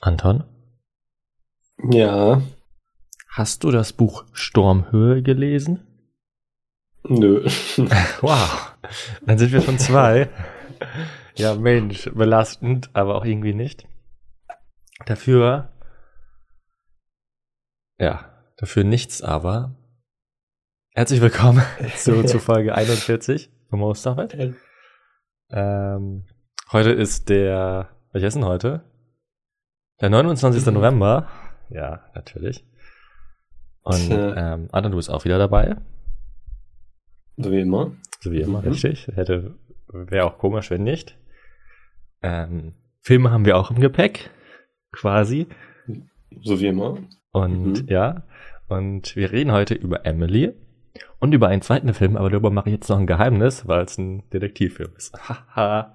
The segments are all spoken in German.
Anton, Ja, hast du das Buch Sturmhöhe gelesen? nö. Wow, dann sind wir schon zwei. ja, Mensch, belastend, aber auch irgendwie nicht. Dafür, ja, dafür nichts aber. Herzlich willkommen zu, zu Folge 41 vom Osterfest. Ähm, heute ist der, welcher ist denn heute? Der 29. Mhm. November. Ja, natürlich. Und Tja. ähm, Anton, du bist auch wieder dabei. So wie immer. So wie immer, Mhm. richtig. Hätte, wäre auch komisch, wenn nicht. Ähm, Filme haben wir auch im Gepäck, quasi. So wie immer. Und Mhm. ja, und wir reden heute über Emily und über einen zweiten Film, aber darüber mache ich jetzt noch ein Geheimnis, weil es ein Detektivfilm ist. Haha.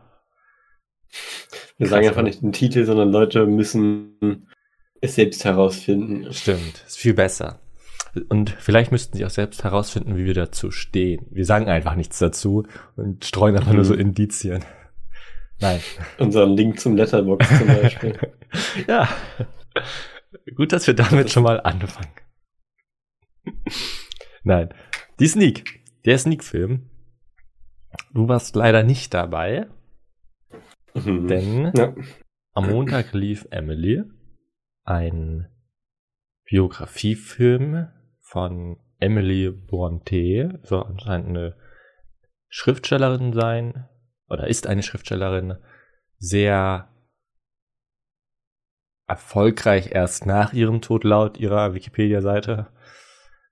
Wir Krass, sagen einfach nicht den Titel, sondern Leute müssen es selbst herausfinden. Stimmt, ist viel besser. Und vielleicht müssten sie auch selbst herausfinden, wie wir dazu stehen. Wir sagen einfach nichts dazu und streuen einfach nur Mhm. so Indizien. Nein. Unseren Link zum Letterbox zum Beispiel. Ja. Gut, dass wir damit schon mal anfangen. Nein. Die Sneak. Der Sneak-Film. Du warst leider nicht dabei, Mhm. denn Ja. am Montag lief Emily, ein Biografiefilm von Emily Bronte, soll anscheinend eine Schriftstellerin sein, oder ist eine Schriftstellerin, sehr erfolgreich erst nach ihrem Tod laut ihrer Wikipedia-Seite.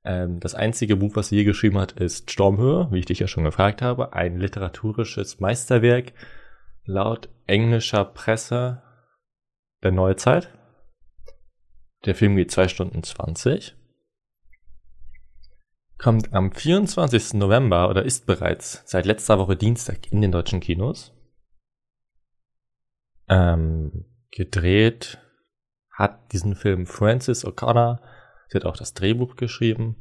Ähm, das einzige Buch, was sie je geschrieben hat, ist Stormhöhe, wie ich dich ja schon gefragt habe, ein literaturisches Meisterwerk laut englischer Presse der Neuzeit. Der Film geht 2 Stunden 20. Kommt am 24. November oder ist bereits seit letzter Woche Dienstag in den deutschen Kinos. Ähm, gedreht hat diesen Film Frances O'Connor. Sie hat auch das Drehbuch geschrieben.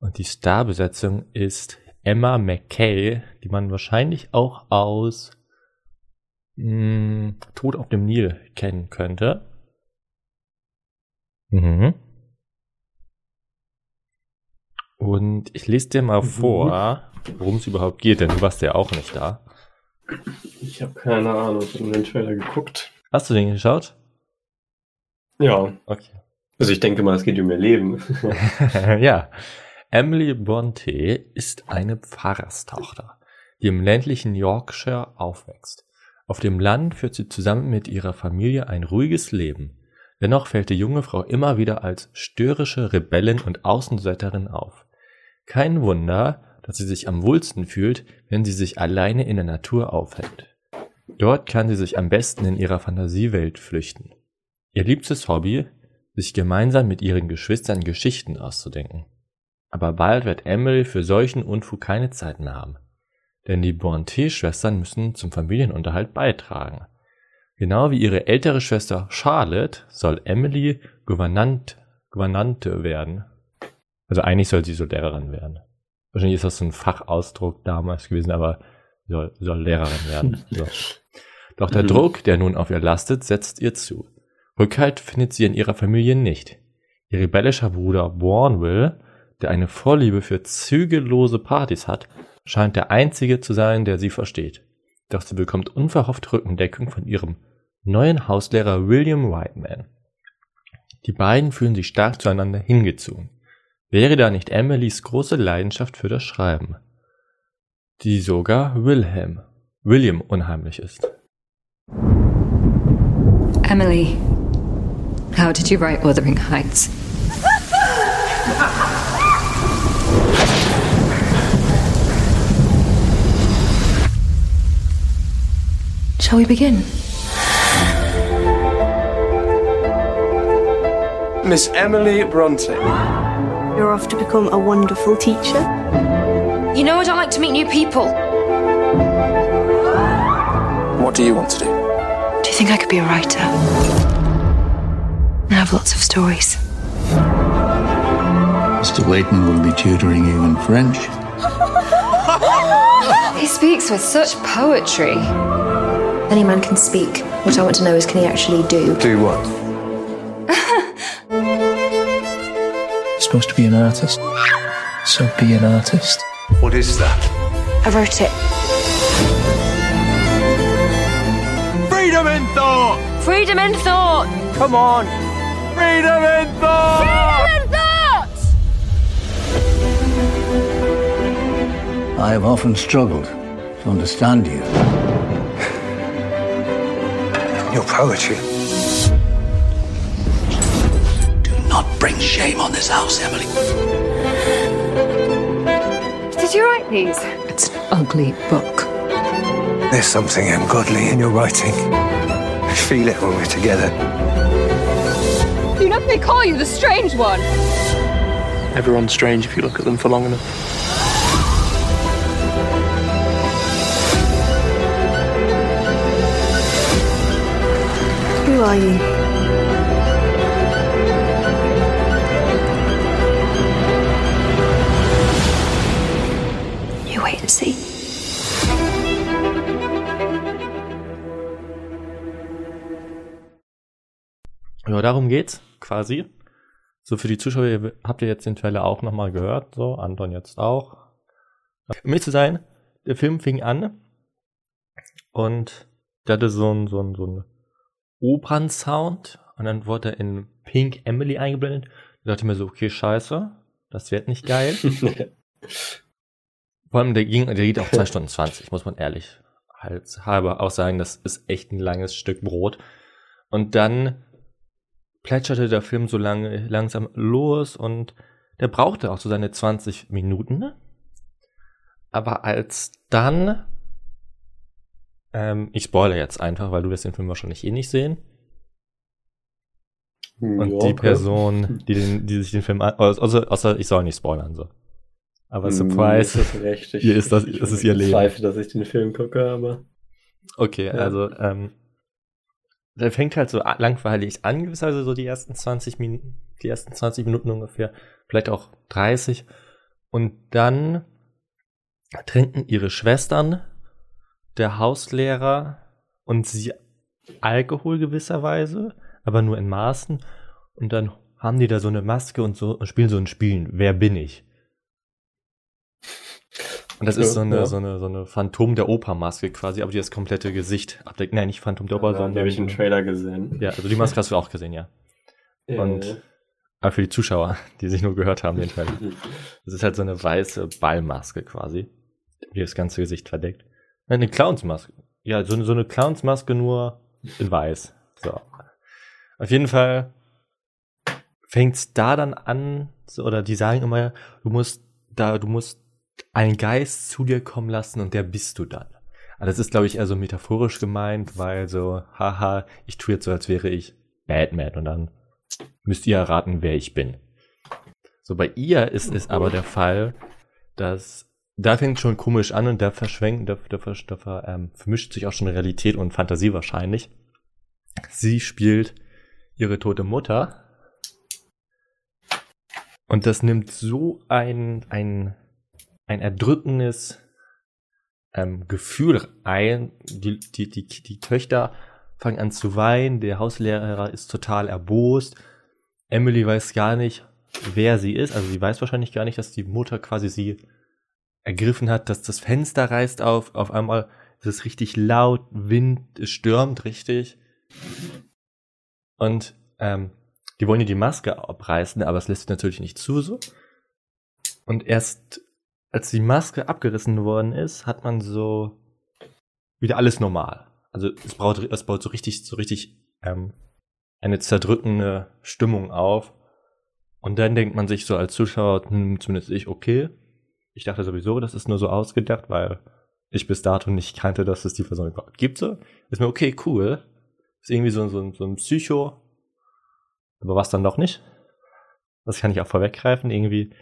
Und die Starbesetzung ist Emma McKay, die man wahrscheinlich auch aus mh, Tod auf dem Nil kennen könnte. Mhm. Und ich lese dir mal Mhm. vor, worum es überhaupt geht, denn du warst ja auch nicht da. Ich habe keine Ahnung. Ich habe den Trailer geguckt. Hast du den geschaut? Ja. Okay. Also ich denke mal, es geht um ihr Leben. ja. Emily Bronte ist eine Pfarrerstochter, die im ländlichen Yorkshire aufwächst. Auf dem Land führt sie zusammen mit ihrer Familie ein ruhiges Leben. Dennoch fällt die junge Frau immer wieder als störrische Rebellin und Außenseiterin auf. Kein Wunder, dass sie sich am wohlsten fühlt, wenn sie sich alleine in der Natur aufhält. Dort kann sie sich am besten in ihrer Fantasiewelt flüchten. Ihr liebstes Hobby, sich gemeinsam mit ihren Geschwistern Geschichten auszudenken. Aber bald wird Emily für solchen Unfug keine Zeit mehr haben. Denn die Bonte-Schwestern müssen zum Familienunterhalt beitragen. Genau wie ihre ältere Schwester Charlotte soll Emily Gouvernant, Gouvernante werden. Also eigentlich soll sie so Lehrerin werden. Wahrscheinlich ist das so ein Fachausdruck damals gewesen, aber sie soll, soll Lehrerin werden. So. Doch der Mhm. Druck, der nun auf ihr lastet, setzt ihr zu. Rückhalt findet sie in ihrer Familie nicht. Ihr rebellischer Bruder Bourneville, der eine Vorliebe für zügellose Partys hat, scheint der einzige zu sein, der sie versteht. Doch sie bekommt unverhofft Rückendeckung von ihrem neuen Hauslehrer William Whiteman. Die beiden fühlen sich stark zueinander hingezogen. Wäre da nicht Emilys große Leidenschaft für das Schreiben, die sogar Wilhelm, William unheimlich ist. Emily, how did you write Wuthering Heights? Shall we begin? Miss Emily Bronte. You're off to become a wonderful teacher. You know I don't like to meet new people. What do you want to do? Do you think I could be a writer? I have lots of stories. Mr. Wayton will be tutoring you in French. He speaks with such poetry. Any man can speak. What I want to know is can he actually do? Do what? Supposed to be an artist. So be an artist. What is that? I wrote it. Freedom in thought! Freedom in thought! Come on! Freedom in thought! Freedom in thought! I have often struggled to understand you. Your poetry. Do not bring shame on this house, Emily. Did you write these? It's an ugly book. There's something ungodly in your writing. I feel it when we're together. You know they call you the strange one. Everyone's strange if you look at them for long enough. Are you? Wait and see. Ja, darum geht's quasi. So für die Zuschauer, ihr habt ihr jetzt den Trailer auch nochmal gehört, so, Anton jetzt auch. Um ehrlich zu sein, der Film fing an und der hatte so einen so einen, so einen Opernsound und dann wurde er in Pink Emily eingeblendet. Da dachte ich mir so, okay, scheiße, das wird nicht geil. Vor allem, der, ging, der geht auch 2 Stunden 20, muss man ehrlich halber auch sagen, das ist echt ein langes Stück Brot. Und dann plätscherte der Film so lange langsam los und der brauchte auch so seine 20 Minuten. ne? Aber als dann, ähm, ich spoilere jetzt einfach, weil du wirst den Film wahrscheinlich eh nicht sehen. Und Ja, die okay. Person, die, den, die sich den Film an, außer, außer ich soll nicht spoilern, so. Aber Hm, Surprise. ist das recht. Ich, Hier ist das- ich, das ist ihr Leben. zweifle, dass ich den Film gucke, aber. Okay, Ja. also, ähm, der fängt halt so langweilig an, gewisserweise so die ersten 20 Minuten, die ersten 20 Minuten ungefähr, vielleicht auch 30. Und dann trinken ihre Schwestern, der Hauslehrer und sie Alkohol gewisserweise, aber nur in Maßen. Und dann haben die da so eine Maske und so und spielen so ein Spiel. Wer bin ich? Und das ist so eine, Ja. so eine, so eine Phantom der Oper-Maske quasi, aber die das komplette Gesicht abdeckt. Nein, nicht Phantom der Oper, sondern. habe ich einen Trailer gesehen. Ja, also die Maske hast du auch gesehen, ja. Ja. Und- Aber für die Zuschauer, die sich nur gehört haben, den Trailer. Das ist halt so eine weiße Ballmaske quasi, die das ganze Gesicht verdeckt. Eine Clownsmaske. Ja, so, so eine Clownsmaske nur in weiß. So. Auf jeden Fall fängt's da dann an, so, oder die sagen immer, du musst da, du musst einen Geist zu dir kommen lassen und der bist du dann. Aber das ist, glaube ich, eher so metaphorisch gemeint, weil so, haha, ich tue jetzt so, als wäre ich Batman und dann müsst ihr erraten, wer ich bin. So, bei ihr ist es aber der Fall, dass da fängt schon komisch an und da verschwenkt, da, da, da, da ähm, vermischt sich auch schon Realität und Fantasie wahrscheinlich. Sie spielt ihre tote Mutter. Und das nimmt so ein, ein, ein erdrückendes ähm, Gefühl ein. Die, die, die, die Töchter fangen an zu weinen, der Hauslehrer ist total erbost. Emily weiß gar nicht, wer sie ist. Also sie weiß wahrscheinlich gar nicht, dass die Mutter quasi sie ergriffen hat, dass das Fenster reißt auf. Auf einmal ist es richtig laut, Wind, es stürmt richtig. Und ähm, die wollen ihr die Maske abreißen, aber es lässt sich natürlich nicht zu so. Und erst als die Maske abgerissen worden ist, hat man so wieder alles normal. Also es baut, es baut so richtig, so richtig ähm, eine zerdrückende Stimmung auf. Und dann denkt man sich so als Zuschauer, hm, zumindest ich, okay. Ich dachte sowieso, das ist nur so ausgedacht, weil ich bis dato nicht kannte, dass es die Person überhaupt gibt. So. Ist mir okay, cool. Ist irgendwie so, so, so ein Psycho. Aber was dann doch nicht? Das kann ich auch vorweggreifen. Irgendwie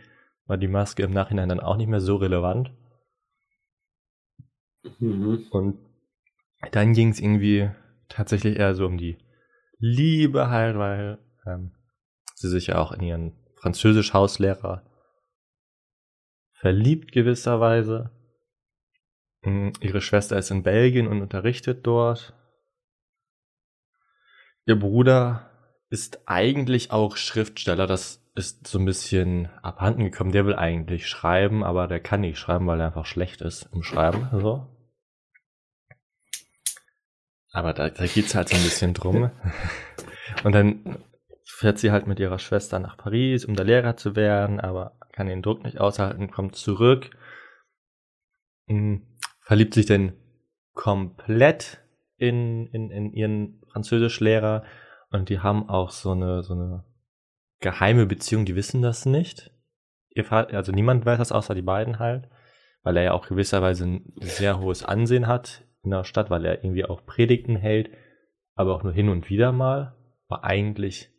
war die Maske im Nachhinein dann auch nicht mehr so relevant. Mhm. Und dann ging es irgendwie tatsächlich eher so um die Liebe halt, weil ähm, sie sich ja auch in ihren Französisch-Hauslehrer verliebt gewisserweise. Mm, Ihre Schwester ist in Belgien und unterrichtet dort. Ihr Bruder ist eigentlich auch Schriftsteller. Das ist so ein bisschen abhanden gekommen. Der will eigentlich schreiben, aber der kann nicht schreiben, weil er einfach schlecht ist im Schreiben. So. Aber da, da geht's halt so ein bisschen drum. Und dann fährt sie halt mit ihrer Schwester nach Paris, um da Lehrer zu werden, aber kann den Druck nicht aushalten, kommt zurück, mh, verliebt sich dann komplett in, in, in ihren Französischlehrer und die haben auch so eine, so eine geheime Beziehung, die wissen das nicht. Ihr Vater, also niemand weiß das außer die beiden halt, weil er ja auch gewisserweise ein sehr hohes Ansehen hat in der Stadt, weil er irgendwie auch Predigten hält, aber auch nur hin und wieder mal, aber eigentlich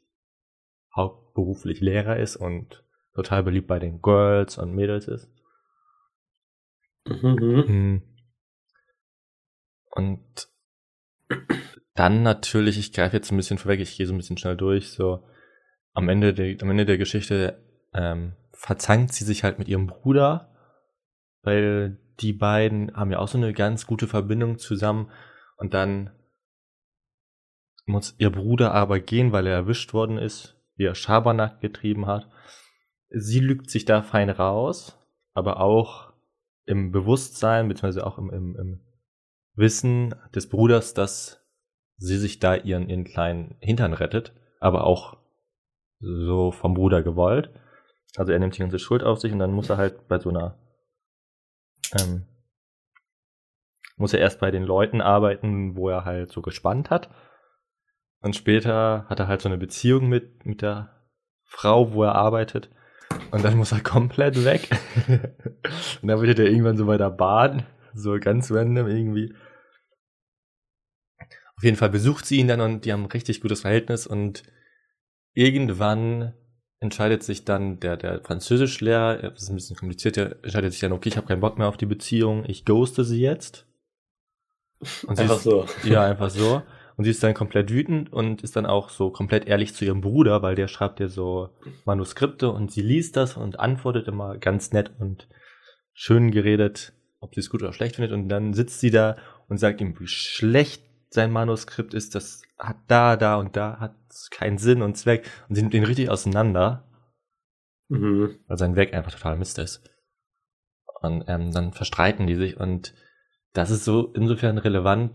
hauptberuflich Lehrer ist und total beliebt bei den Girls und Mädels ist. Mhm. Mhm. Und dann natürlich, ich greife jetzt ein bisschen vorweg, ich gehe so ein bisschen schnell durch, so am Ende der, am Ende der Geschichte ähm, verzankt sie sich halt mit ihrem Bruder, weil die beiden haben ja auch so eine ganz gute Verbindung zusammen und dann muss ihr Bruder aber gehen, weil er erwischt worden ist, er Schabernack getrieben hat. Sie lügt sich da fein raus, aber auch im Bewusstsein, beziehungsweise auch im, im, im Wissen des Bruders, dass sie sich da ihren, ihren kleinen Hintern rettet, aber auch so vom Bruder gewollt. Also er nimmt die ganze Schuld auf sich und dann muss er halt bei so einer, ähm, muss er erst bei den Leuten arbeiten, wo er halt so gespannt hat. Und später hat er halt so eine Beziehung mit, mit der Frau, wo er arbeitet. Und dann muss er komplett weg. und dann wird er irgendwann so bei der Bahn, so ganz random irgendwie. Auf jeden Fall besucht sie ihn dann und die haben ein richtig gutes Verhältnis und irgendwann entscheidet sich dann der, der Französischlehrer, das ist ein bisschen kompliziert, der entscheidet sich dann, okay, ich habe keinen Bock mehr auf die Beziehung, ich ghoste sie jetzt. Und sie Einfach ist, so. Ja, einfach so. Und sie ist dann komplett wütend und ist dann auch so komplett ehrlich zu ihrem Bruder, weil der schreibt ihr so Manuskripte und sie liest das und antwortet immer ganz nett und schön geredet, ob sie es gut oder schlecht findet. Und dann sitzt sie da und sagt ihm, wie schlecht sein Manuskript ist, das hat da, da und da, hat keinen Sinn und Zweck. Und sie nimmt ihn richtig auseinander, Mhm. weil sein Werk einfach total Mist ist. Und ähm, dann verstreiten die sich und das ist so insofern relevant,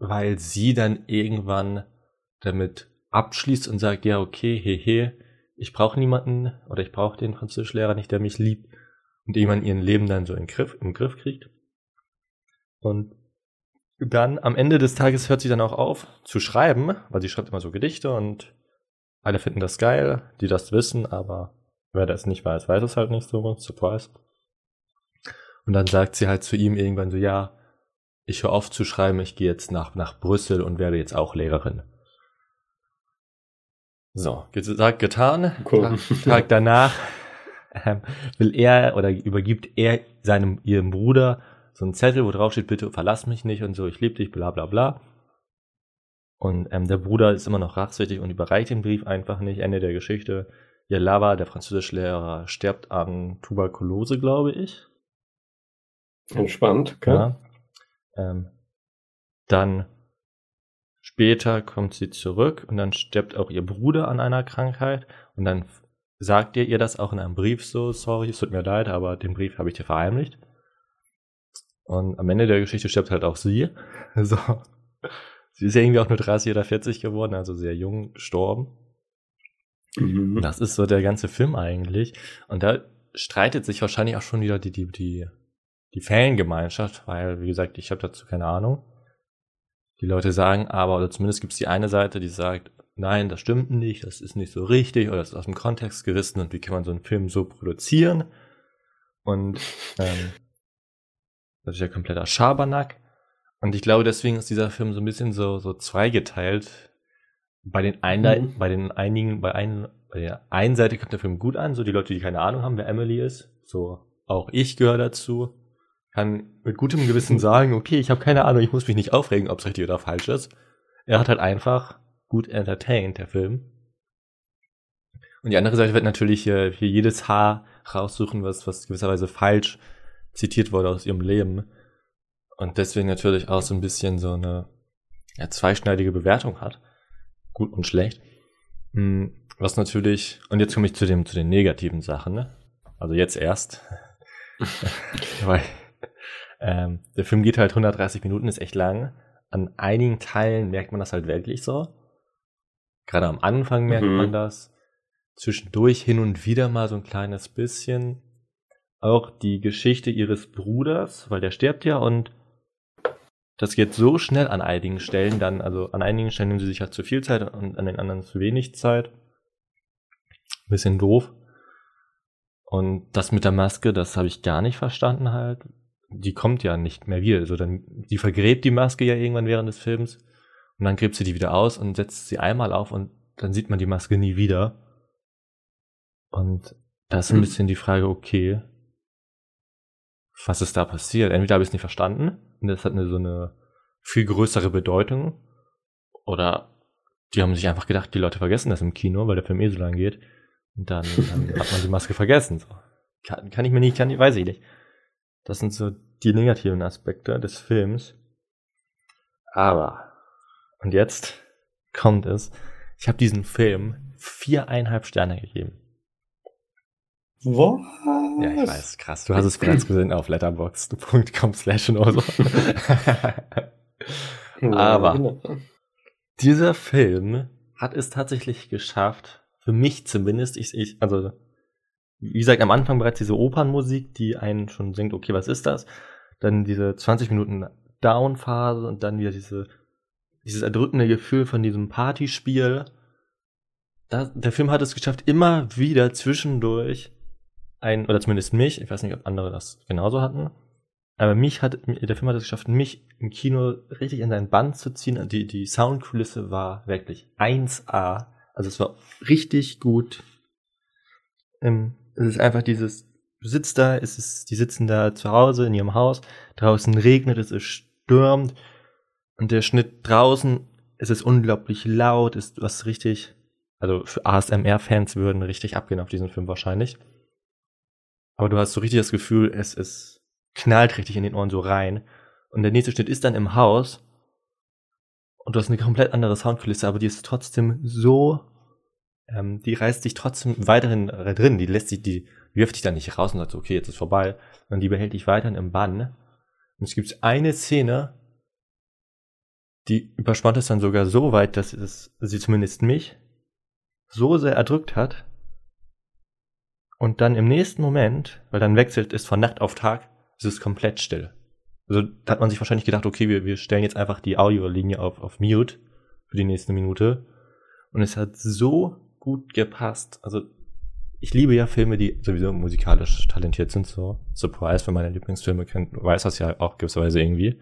weil sie dann irgendwann damit abschließt und sagt, ja, okay, hehe, ich brauche niemanden oder ich brauche den Französischlehrer nicht, der mich liebt und irgendwann ihren Leben dann so in Griff, im Griff kriegt. Und dann am Ende des Tages hört sie dann auch auf zu schreiben, weil sie schreibt immer so Gedichte und alle finden das geil, die das wissen, aber wer das nicht weiß, weiß es halt nicht so, surprise. Und dann sagt sie halt zu ihm irgendwann so, ja, ich höre auf zu schreiben, ich gehe jetzt nach, nach Brüssel und werde jetzt auch Lehrerin. So, gesagt, getan. Cool. Tag, Tag danach ähm, will er oder übergibt er seinem ihrem Bruder so einen Zettel, wo drauf steht, bitte verlass mich nicht und so, ich liebe dich, bla bla bla. Und ähm, der Bruder ist immer noch rachsüchtig und überreicht den Brief einfach nicht. Ende der Geschichte. Ihr Lava, der Französischlehrer, stirbt an Tuberkulose, glaube ich. Entspannt, okay. Ja. Ähm, dann später kommt sie zurück und dann stirbt auch ihr Bruder an einer Krankheit und dann sagt ihr ihr das auch in einem Brief so, sorry, es tut mir leid, aber den Brief habe ich dir verheimlicht. Und am Ende der Geschichte stirbt halt auch sie. So. Sie ist ja irgendwie auch nur 30 oder 40 geworden, also sehr jung gestorben. Mhm. Das ist so der ganze Film eigentlich. Und da streitet sich wahrscheinlich auch schon wieder die, die, die, die Fangemeinschaft, weil, wie gesagt, ich habe dazu keine Ahnung. Die Leute sagen aber, oder zumindest gibt es die eine Seite, die sagt, nein, das stimmt nicht, das ist nicht so richtig, oder das ist aus dem Kontext gerissen und wie kann man so einen Film so produzieren? Und ähm, das ist ja kompletter Schabernack. Und ich glaube, deswegen ist dieser Film so ein bisschen so, so zweigeteilt. Bei den, einen, Mhm. bei den einigen, bei, einen, bei der einen Seite kommt der Film gut an, so die Leute, die keine Ahnung haben, wer Emily ist. So, auch ich gehöre dazu. Kann mit gutem Gewissen sagen, okay, ich habe keine Ahnung, ich muss mich nicht aufregen, ob es richtig oder falsch ist. Er hat halt einfach gut entertained, der Film. Und die andere Seite wird natürlich hier, hier jedes Haar raussuchen, was, was gewisserweise falsch zitiert wurde aus ihrem Leben. Und deswegen natürlich auch so ein bisschen so eine ja, zweischneidige Bewertung hat. Gut und schlecht. Hm, Was natürlich, und jetzt komme ich zu, dem, zu den negativen Sachen, ne? Also jetzt erst. Weil ähm, der Film geht halt 130 Minuten, ist echt lang. An einigen Teilen merkt man das halt wirklich so. Gerade am Anfang merkt Mhm. man das. Zwischendurch hin und wieder mal so ein kleines bisschen. Auch die Geschichte ihres Bruders, weil der stirbt ja und das geht so schnell an einigen Stellen dann, also an einigen Stellen nehmen sie sich halt zu viel Zeit und an den anderen zu wenig Zeit. Bisschen doof. Und das mit der Maske, das habe ich gar nicht verstanden halt. Die kommt ja nicht mehr wieder. Also dann, die vergräbt die Maske ja irgendwann während des Films und dann gräbt sie die wieder aus und setzt sie einmal auf und dann sieht man die Maske nie wieder. Und da ist ein Hm. bisschen die Frage, okay, was ist da passiert? Entweder habe ich es nicht verstanden und das hat eine so eine viel größere Bedeutung oder die haben sich einfach gedacht, die Leute vergessen das im Kino, weil der Film eh so lang geht und dann, dann hat man die Maske vergessen. So. Kann, kann ich mir nicht, kann ich, weiß ich nicht. Das sind so die negativen Aspekte des Films. Aber, und jetzt kommt es, ich habe diesen Film viereinhalb Sterne gegeben. Was? Ja, ich weiß, krass. Du hast es bereits gesehen auf letterboxd.com slash oder so. Aber-. Dieser Film hat es tatsächlich geschafft, für mich zumindest, ich, ich, also, wie gesagt, am Anfang bereits diese Opernmusik, die einen schon singt, okay, was ist das? Dann diese 20 Minuten Down-Phase und dann wieder diese, dieses erdrückende Gefühl von diesem Partyspiel. Da, der Film hat es geschafft, immer wieder zwischendurch ein, oder zumindest mich, ich weiß nicht, ob andere das genauso hatten, aber mich hat, der Film hat es geschafft, mich im Kino richtig in seinen Bann zu ziehen. Die, die Soundkulisse war wirklich 1A. Also es war richtig gut. Ähm, es ist einfach dieses, du sitzt da, es ist, die sitzen da zu Hause in ihrem Haus, draußen regnet es, es stürmt und der Schnitt draußen, es ist unglaublich laut, ist was richtig, also für ASMR-Fans würden richtig abgehen auf diesen Film wahrscheinlich. Aber du hast so richtig das Gefühl, es ist knallt richtig in den Ohren so rein. Und der nächste Schnitt ist dann im Haus. Und du hast eine komplett andere Soundkulisse, aber die ist trotzdem so, ähm, die reißt dich trotzdem weiterhin äh, drin. Die lässt dich, die wirft dich dann nicht raus und sagt, okay, jetzt ist vorbei. Und die behält dich weiterhin im Bann. Und es gibt eine Szene, die überspannt es dann sogar so weit, dass es sie zumindest mich so sehr erdrückt hat. Und dann im nächsten Moment, weil dann wechselt es von Nacht auf Tag, ist es komplett still. Also da hat man sich wahrscheinlich gedacht, okay, wir, wir stellen jetzt einfach die Audiolinie auf, auf Mute für die nächste Minute. Und es hat so gut gepasst. Also ich liebe ja Filme, die sowieso musikalisch talentiert sind, so. Surprise, wenn meine Lieblingsfilme kennt, weiß das ja auch gewisserweise irgendwie.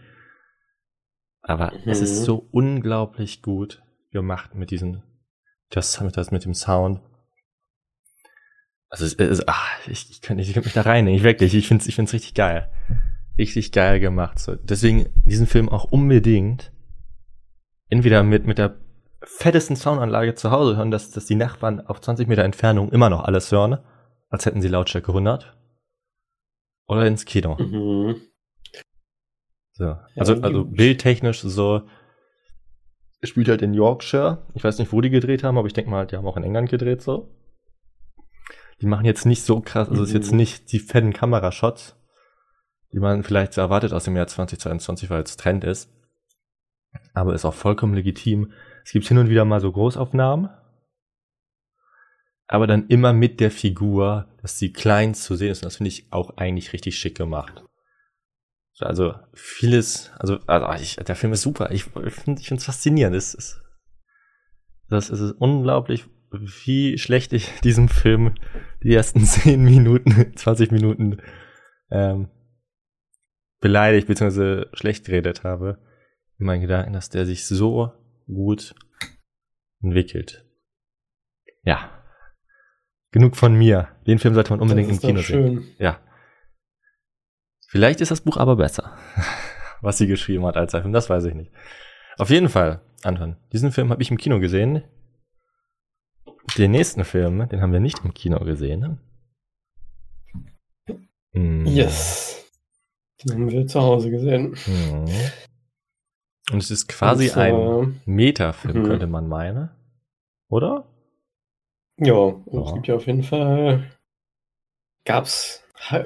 Aber es ist Mhm. so unglaublich gut gemacht mit diesen, das, mit, das mit dem Sound. Also es, es, ach, ich, ich könnte ich könnte mich da rein, ich wirklich, ich finde es ich find's richtig geil. Richtig geil gemacht. So. Deswegen diesen Film auch unbedingt entweder mit, mit der fettesten Soundanlage zu Hause hören, dass, dass die Nachbarn auf 20 Meter Entfernung immer noch alles hören, als hätten sie Lautstärke 100. Oder ins Kino. Mhm. So. Also, gut. also bildtechnisch so spielt halt in Yorkshire. Ich weiß nicht, wo die gedreht haben, aber ich denke mal, die haben auch in England gedreht so. Die machen jetzt nicht so krass, also es ist jetzt Mhm. nicht die fetten Kamerashots, die man vielleicht so erwartet aus dem Jahr 2022, weil es Trend ist. Aber ist auch vollkommen legitim. Es gibt hin und wieder mal so Großaufnahmen, aber dann immer mit der Figur, dass sie klein zu sehen ist. Und das finde ich auch eigentlich richtig schick gemacht. So, Also vieles, also, also ich, der Film ist super. Ich, ich finde es faszinierend. Es ist, das ist unglaublich, wie schlecht ich diesem Film die ersten 10 Minuten, 20 Minuten ähm, beleidigt bzw. schlecht geredet habe. In meinen Gedanken, dass der sich so gut entwickelt. Ja. Genug von mir. Den Film sollte man unbedingt im Kino sehen. Ja. Vielleicht ist das Buch aber besser, was sie geschrieben hat als der Film, das weiß ich nicht. Auf jeden Fall, Anton, diesen Film habe ich im Kino gesehen. Den nächsten Film, den haben wir nicht im Kino gesehen. Hm. Yes. Den haben wir zu Hause gesehen. Hm. Und es ist quasi zwar- ein Metafilm, Mhm. könnte man meinen. Oder? Ja, und Ja. es gibt ja auf jeden Fall. Gab's.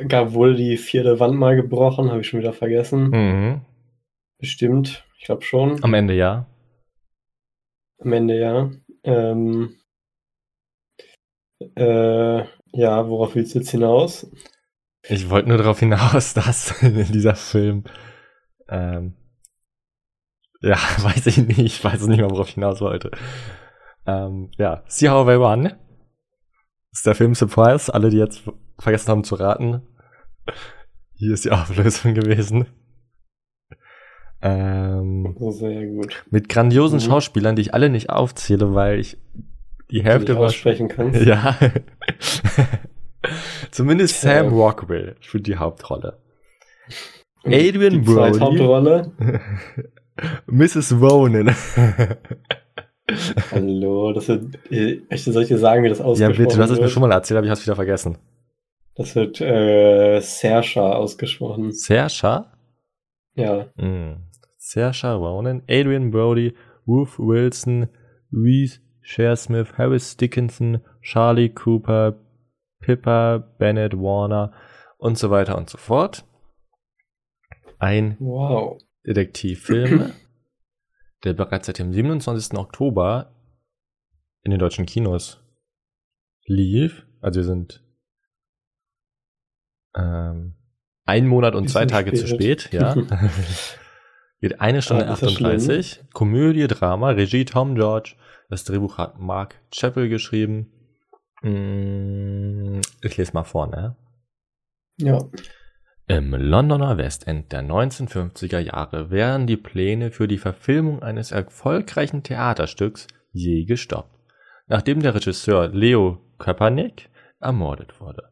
Gab wohl die vierte Wand mal gebrochen, habe ich schon wieder vergessen. Mhm. Bestimmt, ich glaube schon. Am Ende ja. Am Ende ja. Ähm, äh, ja, worauf willst du jetzt hinaus? Ich wollte nur darauf hinaus, dass dieser Film, ähm, ja, weiß ich nicht, ich weiß es nicht mehr, worauf ich hinaus wollte. Ähm, ja, See How They Run ist der Film Surprise. Alle, die jetzt vergessen haben zu raten, hier ist die Auflösung gewesen. Ähm, So, sehr gut. mit grandiosen Mhm. Schauspielern, die ich alle nicht aufzähle, weil ich die Hälfte die war aussprechen kannst. ja. Zumindest Sam Ähm. Rockwell spielt die Hauptrolle. Adrian die Brody. Zweithauptrolle. Mrs. Ronan. Hallo, das wird. äh, Ich soll ich dir sagen, wie das ja, ausgesprochen bitte, du hast es mir schon mal erzählt, aber ich hab's wieder vergessen. Das wird äh, Sersha ausgesprochen. Saoirse? Ja. Mm. Saoirse Ronan, Adrian Brody, Ruth Wilson, Reese Shearsmith, Harris Dickinson, Charlie Cooper, Pippa Bennett Warner und so weiter und so fort. Ein Wow. Detektivfilm, der bereits seit dem 27. Oktober in den deutschen Kinos lief. Also wir sind ähm, ein Monat und zwei Tage zu spät. spät, ja. Geht eine Stunde Ah, ist das 38. Komödie, Drama, Regie Tom George. Das Drehbuch hat Mark Chappell geschrieben. Mm, Ich lese mal vor, ne? Ja. Im Londoner Westend der 1950er Jahre wären die Pläne für die Verfilmung eines erfolgreichen Theaterstücks je gestoppt, nachdem der Regisseur Leo Köpernick ermordet wurde.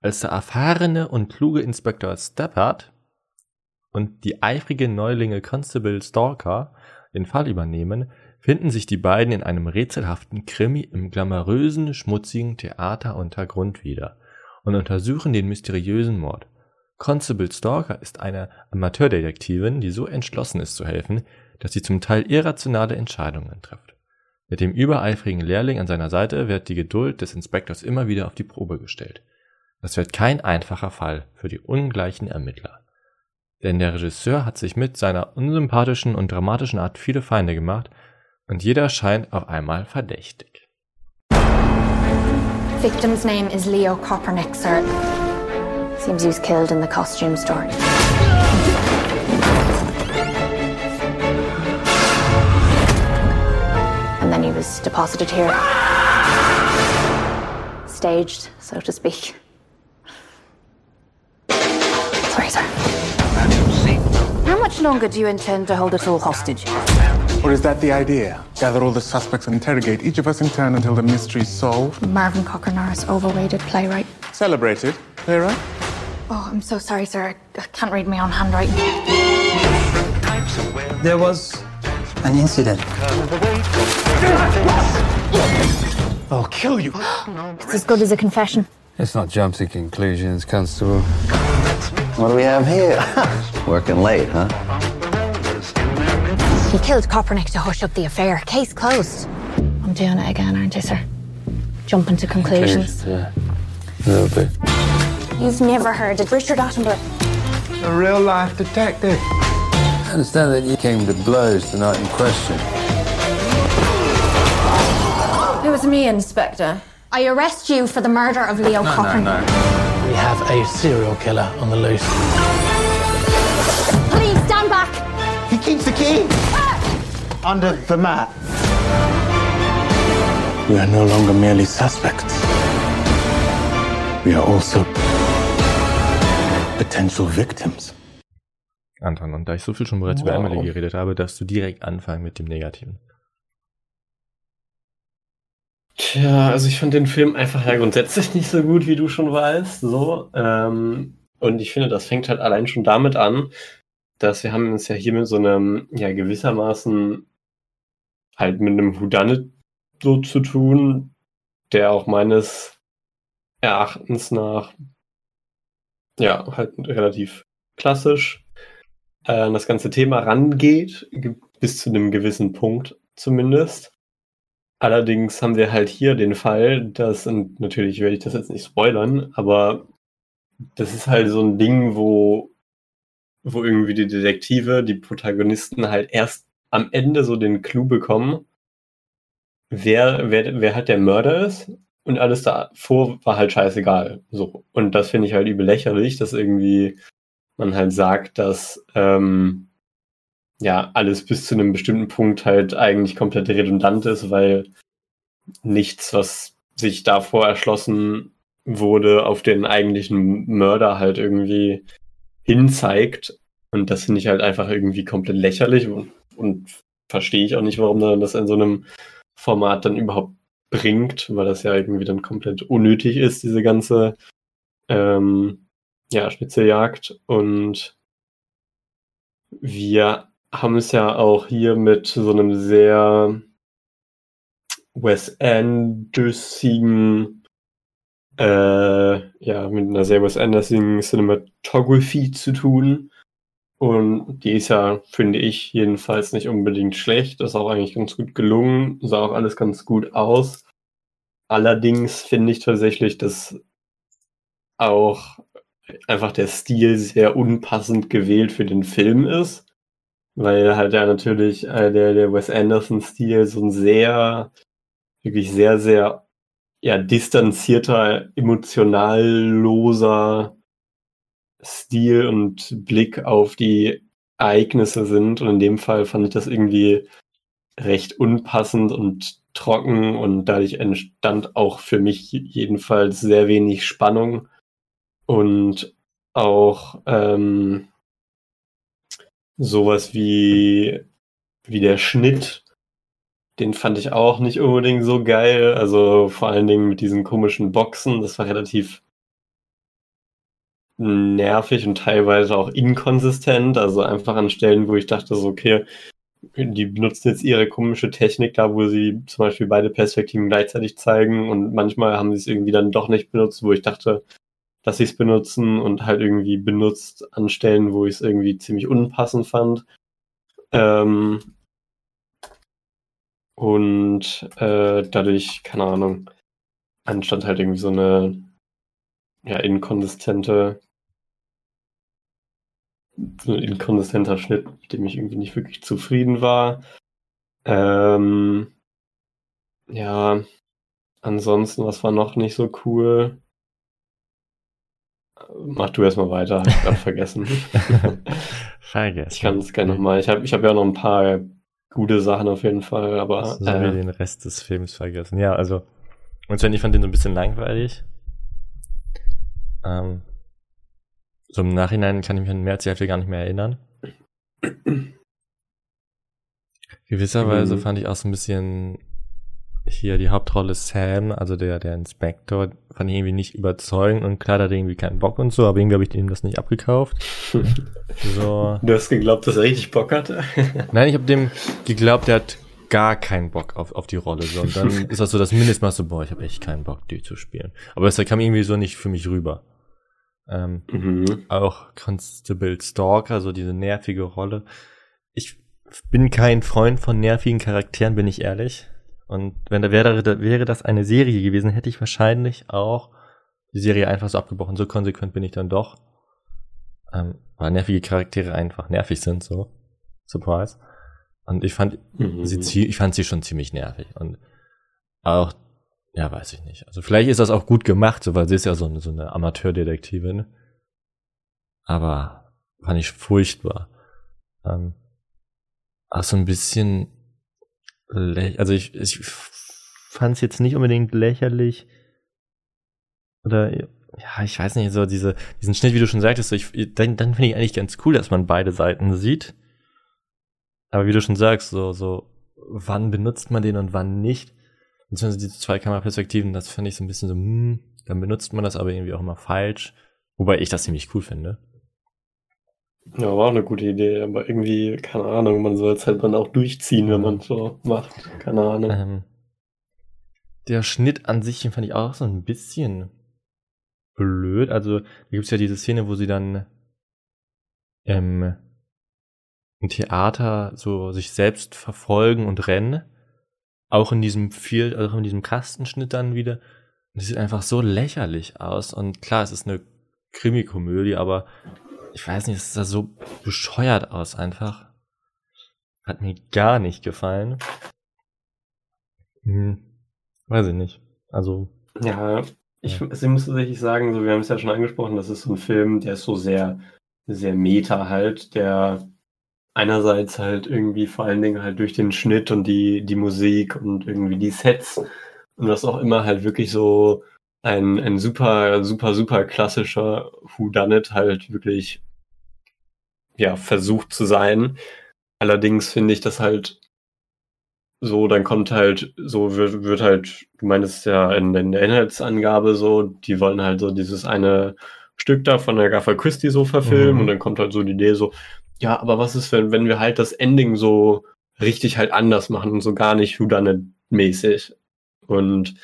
Als der erfahrene und kluge Inspektor Steppard und die eifrige Neulinge Constable Stalker den Fall übernehmen, finden sich die beiden in einem rätselhaften Krimi im glamourösen, schmutzigen Theateruntergrund wieder und untersuchen den mysteriösen Mord. Constable Stalker ist eine Amateurdetektivin, die so entschlossen ist zu helfen, dass sie zum Teil irrationale Entscheidungen trifft. Mit dem übereifrigen Lehrling an seiner Seite wird die Geduld des Inspektors immer wieder auf die Probe gestellt. Das wird kein einfacher Fall für die ungleichen Ermittler. Denn der Regisseur hat sich mit seiner unsympathischen und dramatischen Art viele Feinde gemacht und jeder scheint auf einmal verdächtig. Victim's name is Leo Kopernik, sir. Seems he was killed in the costume store. And then he was deposited here. Staged, so to speak. Sorry, sir. How much longer do you intend to hold us all hostage? Or is that the idea? Gather all the suspects and interrogate each of us in turn until the mystery's solved? Marvin Cocker Norris, overrated playwright. Celebrated, playwright? Oh, I'm so sorry, sir. I I can't read my own handwriting. There was an incident. I'll kill you. It's as good as a confession. Let's not jump to conclusions, Constable. What do we have here? Working late, huh? He killed Kopernik to hush up the affair. Case closed. I'm doing it again, aren't I, sir? Jumping to conclusions. Yeah. A little bit. You've never heard of Richard Attenborough. A real life detective. I understand that you came to blows the night in question. It was me, Inspector. I arrest you for the murder of Leo Kopernik. We have a serial killer on the loose. Please stand back. He keeps the key ah! under the mat. We are no longer merely suspects. We are also potential victims. Anton, und da ich so viel schon bereits über Wow. Emily geredet habe, darfst du direkt anfangen mit dem Negativen. Tja, also ich fand den Film einfach ja grundsätzlich nicht so gut, wie du schon weißt. So. Ähm, und ich finde, das fängt halt allein schon damit an, dass wir haben es ja hier mit so einem, ja, gewissermaßen halt mit einem Whodunit so zu tun, der auch meines Erachtens nach ja, halt relativ klassisch äh, an das ganze Thema rangeht, ge- bis zu einem gewissen Punkt zumindest. Allerdings haben wir halt hier den Fall, dass, und natürlich werde ich das jetzt nicht spoilern, aber das ist halt so ein Ding, wo, wo irgendwie die Detektive, die Protagonisten halt erst am Ende so den Clou bekommen, wer, wer, wer halt der Mörder ist und alles davor war halt scheißegal. So. Und das finde ich halt übel lächerlich, dass irgendwie man halt sagt, dass ähm, ja alles bis zu einem bestimmten Punkt halt eigentlich komplett redundant ist, weil nichts, was sich davor erschlossen wurde, auf den eigentlichen Mörder halt irgendwie hinzeigt. Und das finde ich halt einfach irgendwie komplett lächerlich und, und verstehe ich auch nicht, warum das in so einem Format dann überhaupt bringt, weil das ja irgendwie dann komplett unnötig ist, diese ganze ähm, ja, Schnitzeljagd. Und wir haben es ja auch hier mit so einem sehr Wes Andersigen, äh, ja, mit einer sehr Wes Andersigen Cinematography zu tun. Und die ist ja, finde ich, jedenfalls nicht unbedingt schlecht. Ist auch eigentlich ganz gut gelungen. Sah auch alles ganz gut aus. Allerdings finde ich tatsächlich, dass auch einfach der Stil sehr unpassend gewählt für den Film ist. Weil halt ja natürlich äh, der, der Wes Anderson-Stil so ein sehr, wirklich sehr, sehr ja, distanzierter, emotionalloser Stil und Blick auf die Ereignisse sind. Und in dem Fall fand ich das irgendwie recht unpassend und trocken und dadurch entstand auch für mich jedenfalls sehr wenig Spannung und auch ähm, sowas wie, wie der Schnitt, den fand ich auch nicht unbedingt so geil. Also vor allen Dingen mit diesen komischen Boxen, das war relativ nervig und teilweise auch inkonsistent. Also einfach an Stellen, wo ich dachte so, okay, die benutzen jetzt ihre komische Technik da, wo sie zum Beispiel beide Perspektiven gleichzeitig zeigen und manchmal haben sie es irgendwie dann doch nicht benutzt, wo ich dachte, dass sie es benutzen und halt irgendwie benutzt an Stellen, wo ich es irgendwie ziemlich unpassend fand. Ähm und äh, dadurch, keine Ahnung, anstand halt irgendwie so eine ja, inkonsistente so ein inkonsistenter Schnitt, mit dem ich irgendwie nicht wirklich zufrieden war. Ähm, ja, ansonsten, was war noch nicht so cool? Mach du erstmal weiter, hab ich gerade vergessen. vergessen. Ich kann es gerne nochmal. Ich habe ich hab ja noch ein paar gute Sachen auf jeden Fall, aber. So äh, wir den Rest des Films vergessen. Ja, also. Und ich fand den so ein bisschen langweilig. Ähm, so im Nachhinein kann ich mich an mehr als die Hälfte gar nicht mehr erinnern. Gewisserweise mhm. fand ich auch so ein bisschen hier die Hauptrolle Sam, also der, der Inspektor, fand ich irgendwie nicht überzeugend und klar, da hat er irgendwie keinen Bock und so, aber irgendwie habe ich ihm das nicht abgekauft. so. Du hast geglaubt, dass er richtig Bock hatte? Nein, ich habe dem geglaubt, der hat gar keinen Bock auf, auf die Rolle. So. Und dann ist das so das Mindestmaß so, boah, ich habe echt keinen Bock, die zu spielen. Aber es kam irgendwie so nicht für mich rüber. Ähm, mhm. Auch Constable Stalker, so diese nervige Rolle. Ich bin kein Freund von nervigen Charakteren, bin ich ehrlich. Und wenn da wäre, wäre das eine Serie gewesen, hätte ich wahrscheinlich auch die Serie einfach so abgebrochen. So konsequent bin ich dann doch. Ähm, weil nervige Charaktere einfach nervig sind, so. Surprise. Und ich fand mhm. sie, ich fand sie schon ziemlich nervig. Und auch ja, weiß ich nicht. Also vielleicht ist das auch gut gemacht, so, weil sie ist ja so so eine Amateurdetektivin. Aber fand ich furchtbar. Ähm, auch so ein bisschen, also ich, ich fand es jetzt nicht unbedingt lächerlich. Oder, ja, ich weiß nicht, so diese, diesen Schnitt, wie du schon sagtest, so ich, dann, dann finde ich eigentlich ganz cool, dass man beide Seiten sieht. Aber wie du schon sagst, so, so, wann benutzt man den und wann nicht? Beziehungsweise diese zwei Kameraperspektiven, das finde ich so ein bisschen so, hm, dann benutzt man das aber irgendwie auch immer falsch. Wobei ich das ziemlich cool finde. Ja, war auch eine gute Idee, aber irgendwie, keine Ahnung, man soll es halt dann auch durchziehen, wenn man so macht. Keine Ahnung. Ähm, der Schnitt an sich, fand ich auch so ein bisschen blöd. Also, da gibt es ja diese Szene, wo sie dann ähm, im Theater so sich selbst verfolgen und rennen. Auch in diesem viel, auch in diesem Kastenschnitt dann wieder. Das sieht einfach so lächerlich aus. Und klar, es ist eine Krimikomödie, aber ich weiß nicht, es sah so bescheuert aus einfach. Hat mir gar nicht gefallen. Hm, weiß ich nicht. Also. Ja, ich, ich muss tatsächlich sagen, so, wir haben es ja schon angesprochen, das ist so ein Film, der ist so sehr, sehr meta halt, der einerseits halt irgendwie vor allen Dingen halt durch den Schnitt und die, die Musik und irgendwie die Sets und was auch immer halt wirklich so ein, ein super, super, super klassischer Whodunit halt wirklich ja, versucht zu sein. Allerdings finde ich das halt so, dann kommt halt, so wird, wird halt, du meinst ja in, in der Inhaltsangabe so, die wollen halt so dieses eine Stück da von der Gaffer Christie so verfilmen mhm. und dann kommt halt so die Idee so, ja, aber was ist, wenn, wenn wir halt das Ending so richtig halt anders machen und so gar nicht Whodunit-mäßig? Und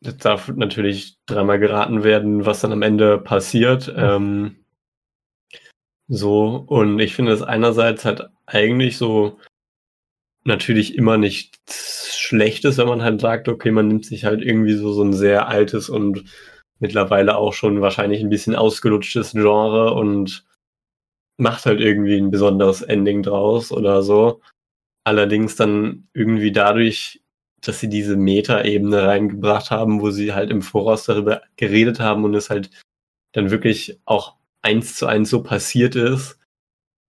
es darf natürlich dreimal geraten werden, was dann am Ende passiert. Mhm. Ähm, so, und ich finde es einerseits halt eigentlich so natürlich immer nichts Schlechtes, wenn man halt sagt, okay, man nimmt sich halt irgendwie so, so ein sehr altes und mittlerweile auch schon wahrscheinlich ein bisschen ausgelutschtes Genre und macht halt irgendwie ein besonderes Ending draus oder so. Allerdings dann irgendwie dadurch, dass sie diese Meta-Ebene reingebracht haben, wo sie halt im Voraus darüber geredet haben und es halt dann wirklich auch eins zu eins so passiert ist,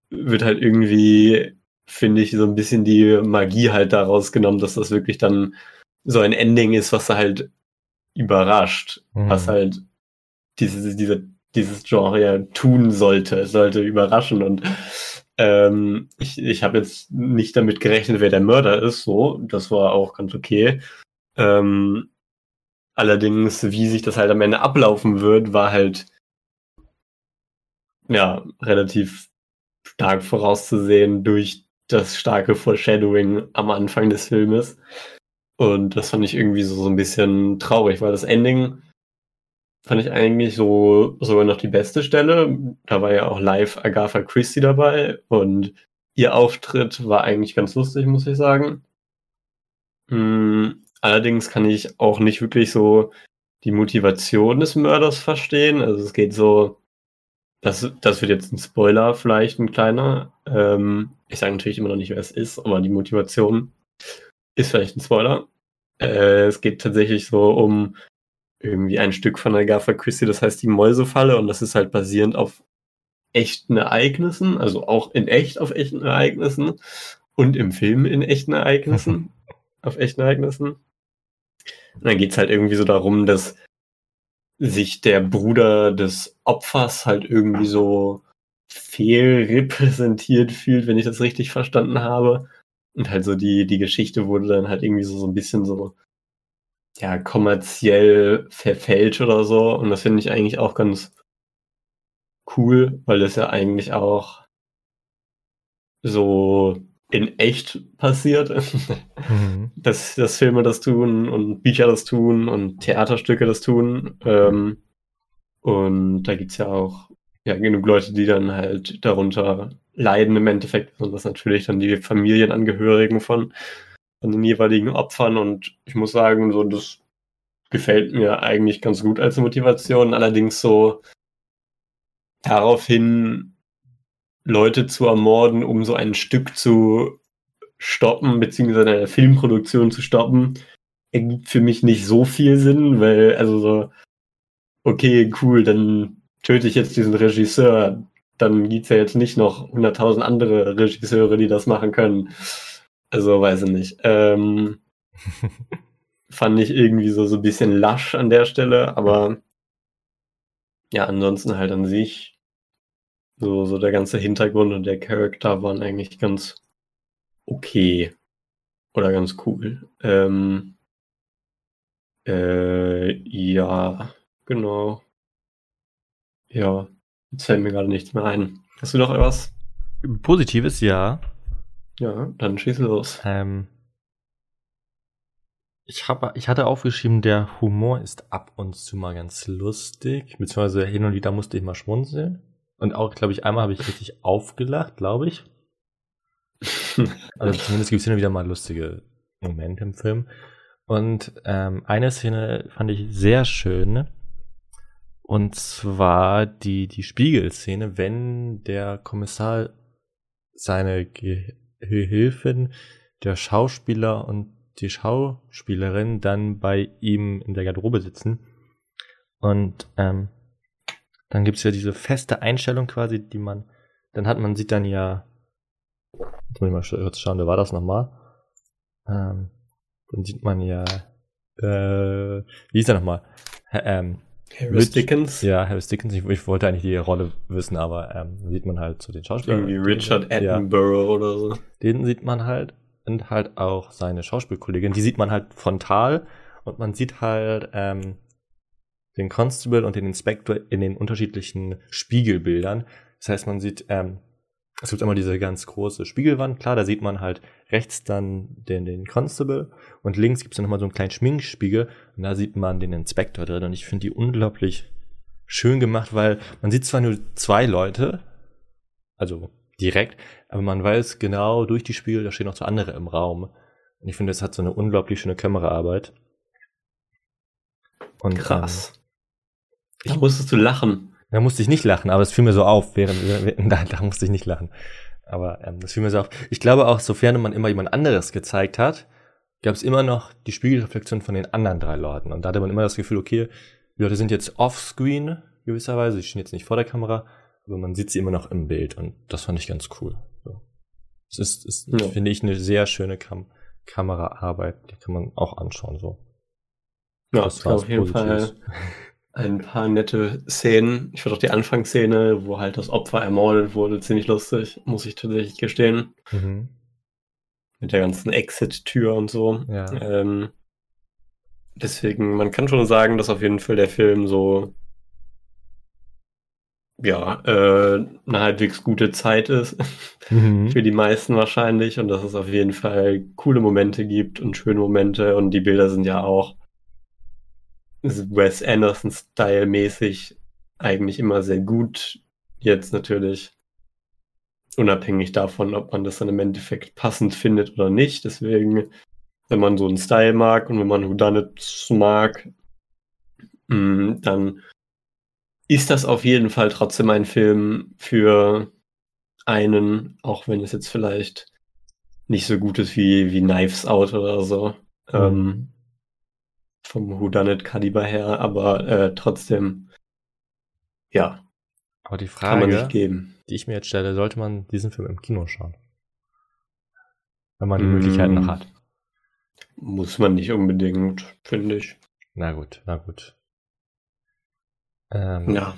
wird halt irgendwie, finde ich, so ein bisschen die Magie halt daraus genommen, dass das wirklich dann so ein Ending ist, was halt überrascht, mhm. was halt diese, diese dieses Genre ja tun sollte. Es sollte überraschen und ähm, ich, ich habe jetzt nicht damit gerechnet, wer der Mörder ist, so, das war auch ganz okay. Ähm, allerdings, wie sich das halt am Ende ablaufen wird, war halt ja relativ stark vorauszusehen durch das starke Foreshadowing am Anfang des Filmes. Und das fand ich irgendwie so, so ein bisschen traurig, weil das Ending fand ich eigentlich so sogar noch die beste Stelle. Da war ja auch live Agatha Christie dabei und ihr Auftritt war eigentlich ganz lustig, muss ich sagen. Hm, allerdings kann ich auch nicht wirklich so die Motivation des Mörders verstehen. Also es geht so, das, das wird jetzt ein Spoiler, vielleicht ein kleiner. Ähm, ich sage natürlich immer noch nicht, wer es ist, aber die Motivation ist vielleicht ein Spoiler. Äh, es geht tatsächlich so um irgendwie ein Stück von Agatha Christie, das heißt die Mäusefalle und das ist halt basierend auf echten Ereignissen, also auch in echt auf echten Ereignissen und im Film in echten Ereignissen, auf echten Ereignissen. Und dann geht's halt irgendwie so darum, dass sich der Bruder des Opfers halt irgendwie so fehlrepräsentiert fühlt, wenn ich das richtig verstanden habe. Und halt so die, die Geschichte wurde dann halt irgendwie so, so ein bisschen so ja, kommerziell verfälscht oder so. Und das finde ich eigentlich auch ganz cool, weil das ja eigentlich auch so in echt passiert, mhm. dass, dass Filme das tun und Bücher das tun und Theaterstücke das tun. Ähm, und da gibt's ja auch ja, genug Leute, die dann halt darunter leiden im Endeffekt. Und das natürlich dann die Familienangehörigen von von den jeweiligen Opfern und ich muss sagen, so das gefällt mir eigentlich ganz gut als Motivation. Allerdings so daraufhin Leute zu ermorden, um so ein Stück zu stoppen, beziehungsweise eine Filmproduktion zu stoppen, ergibt für mich nicht so viel Sinn, weil, also so, okay, cool, dann töte ich jetzt diesen Regisseur, dann gibt's ja jetzt nicht noch 100.000 andere Regisseure, die das machen können. Also weiß ich nicht. Ähm, fand ich irgendwie so, so ein bisschen lasch an der Stelle, aber ja, ansonsten halt an sich so, so der ganze Hintergrund und der Charakter waren eigentlich ganz okay oder ganz cool. Ähm, äh, ja, genau. Ja, jetzt fällt mir gerade nichts mehr ein. Hast du noch etwas? Positives, ja. Ja, dann schieß los. Ähm, ich, hab, ich hatte aufgeschrieben, der Humor ist ab und zu mal ganz lustig, beziehungsweise hin und wieder musste ich mal schmunzeln. Und auch, glaube ich, einmal habe ich richtig aufgelacht, glaube ich. Also zumindest gibt es hin und wieder mal lustige Momente im Film. Und ähm, eine Szene fand ich sehr schön. Und zwar die, die Spiegelszene, wenn der Kommissar seine Gehilfin, der Schauspieler und die Schauspielerin dann bei ihm in der Garderobe sitzen. Und ähm, dann gibt's ja diese feste Einstellung quasi, die man, dann hat man sieht dann ja, jetzt muss ich mal kurz schauen, wer war das nochmal? Ähm, dann sieht man ja, äh, wie ist er nochmal? Ähm, Harris Dickens? Ja, Harris Dickens. Ich, ich, wollte eigentlich die Rolle wissen, aber ähm, sieht man halt zu so den Schauspielern. Irgendwie Richard Attenborough ja. oder so. Den sieht man halt und halt auch seine Schauspielkollegin. Die sieht man halt frontal und man sieht halt ähm, den Constable und den Inspector in den unterschiedlichen Spiegelbildern. Das heißt, man sieht, ähm, es gibt immer diese ganz große Spiegelwand, klar, da sieht man halt rechts dann den, den Constable und links gibt es dann nochmal so einen kleinen Schminkspiegel und da sieht man den Inspector drin und ich finde die unglaublich schön gemacht, weil man sieht zwar nur zwei Leute, also direkt, aber man weiß genau durch die Spiegel, da stehen noch zwei andere im Raum. Und ich finde, es hat so eine unglaublich schöne Kameraarbeit. Und, Krass. Ähm, da musstest du lachen. Da musste ich nicht lachen, aber es fiel mir so auf, während, da, da musste ich nicht lachen. Aber ähm, das fiel mir so auf. Ich glaube auch, sofern man immer jemand anderes gezeigt hat, gab es immer noch die Spiegelreflexion von den anderen drei Leuten. Und da hatte man immer das Gefühl, okay, die Leute sind jetzt offscreen gewisserweise, die stehen jetzt nicht vor der Kamera, aber man sieht sie immer noch im Bild und das fand ich ganz cool. So. Es ist, ist ja. finde ich, eine sehr schöne Kam Kameraarbeit, die kann man auch anschauen. So. Ja, das war auf jeden Fall ein paar nette Szenen. Ich fand auch die Anfangsszene, wo halt das Opfer ermordet wurde, ziemlich lustig, muss ich tatsächlich gestehen. Mhm. Mit der ganzen Exit-Tür und so. Ja. Ähm, deswegen, man kann schon sagen, dass auf jeden Fall der Film so ja, äh, eine halbwegs gute Zeit ist. Mhm. Für die meisten wahrscheinlich. Und dass es auf jeden Fall coole Momente gibt und schöne Momente. Und die Bilder sind ja auch Wes Anderson-Style mäßig eigentlich immer sehr gut. Jetzt natürlich unabhängig davon, ob man das dann im Endeffekt passend findet oder nicht. Deswegen, wenn man so einen Style mag und wenn man Whodunits mag, mm, dann ist das auf jeden Fall trotzdem ein Film für einen, auch wenn es jetzt vielleicht nicht so gut ist wie, wie Knives Out oder so. Mhm. Ähm, vom Whodunit Kaliber her, aber äh, trotzdem, ja. Aber die Frage, die ich mir jetzt stelle, sollte man diesen Film im Kino schauen? Wenn man die mm. Möglichkeit noch hat. Muss man nicht unbedingt, finde ich. Na gut, na gut. Ähm, ja.